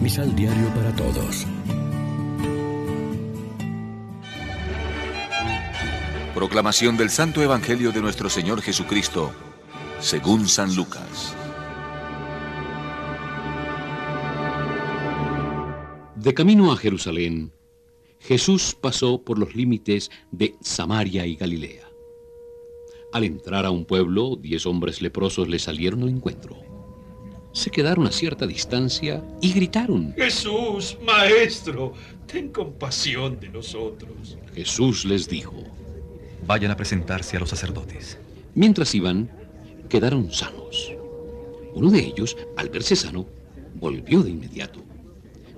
Misal Diario para Todos. Proclamación del Santo Evangelio de nuestro Señor Jesucristo, según San Lucas. De camino a Jerusalén, Jesús pasó por los límites de Samaria y Galilea. Al entrar a un pueblo, diez hombres leprosos le salieron al encuentro. Se quedaron a cierta distancia y gritaron. Jesús, Maestro, ten compasión de nosotros. Jesús les dijo. Vayan a presentarse a los sacerdotes. Mientras iban, quedaron sanos. Uno de ellos, al verse sano, volvió de inmediato.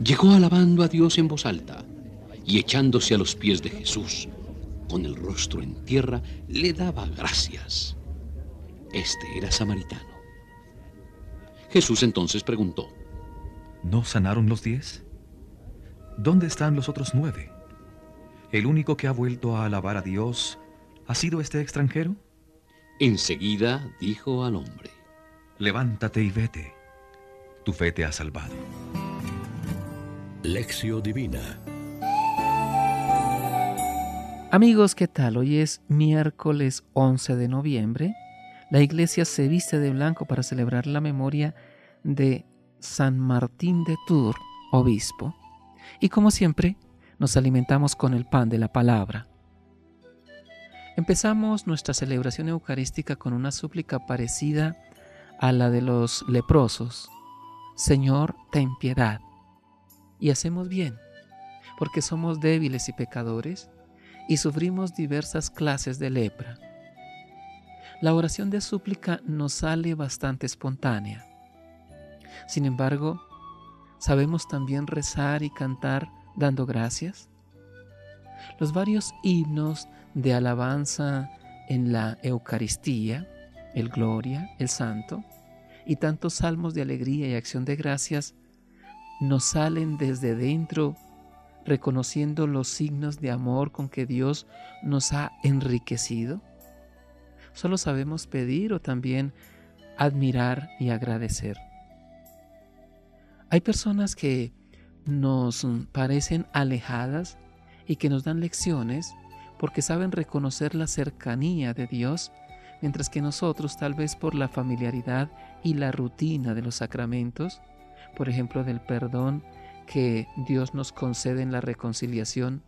Llegó alabando a Dios en voz alta y echándose a los pies de Jesús, con el rostro en tierra, le daba gracias. Este era samaritano. Jesús entonces preguntó, ¿No sanaron los diez? ¿Dónde están los otros nueve? ¿El único que ha vuelto a alabar a Dios ha sido este extranjero? Enseguida dijo al hombre, Levántate y vete. Tu fe te ha salvado. Lección Divina Amigos, ¿qué tal? Hoy es miércoles 11 de noviembre. La iglesia se viste de blanco para celebrar la memoria de San Martín de Tours, obispo. Y como siempre, nos alimentamos con el pan de la palabra. Empezamos nuestra celebración eucarística con una súplica parecida a la de los leprosos. Señor, ten piedad. Y hacemos bien, porque somos débiles y pecadores y sufrimos diversas clases de lepra. La oración de súplica nos sale bastante espontánea. Sin embargo, ¿sabemos también rezar y cantar dando gracias? Los varios himnos de alabanza en la Eucaristía, el Gloria, el Santo, y tantos salmos de alegría y acción de gracias nos salen desde dentro reconociendo los signos de amor con que Dios nos ha enriquecido? ¿Solo sabemos pedir o también admirar y agradecer? Hay personas que nos parecen alejadas y que nos dan lecciones porque saben reconocer la cercanía de Dios, mientras que nosotros, tal vez por la familiaridad y la rutina de los sacramentos, por ejemplo del perdón que Dios nos concede en la reconciliación,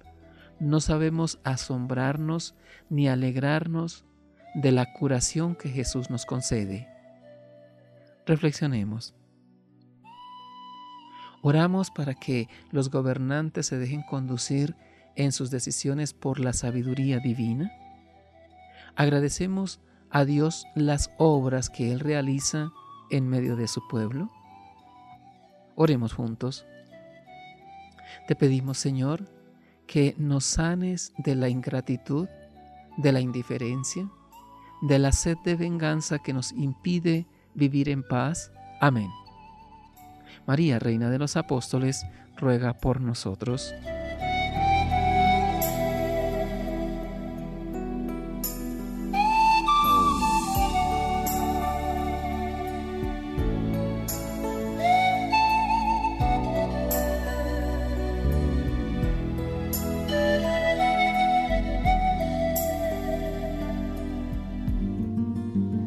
no sabemos asombrarnos ni alegrarnos de la curación que Jesús nos concede. Reflexionemos. Oramos para que los gobernantes se dejen conducir en sus decisiones por la sabiduría divina. Agradecemos a Dios las obras que Él realiza en medio de su pueblo. Oremos juntos. Te pedimos, Señor, que nos sanes de la ingratitud, de la indiferencia, de la sed de venganza que nos impide vivir en paz. Amén. María, Reina de los Apóstoles, ruega por nosotros.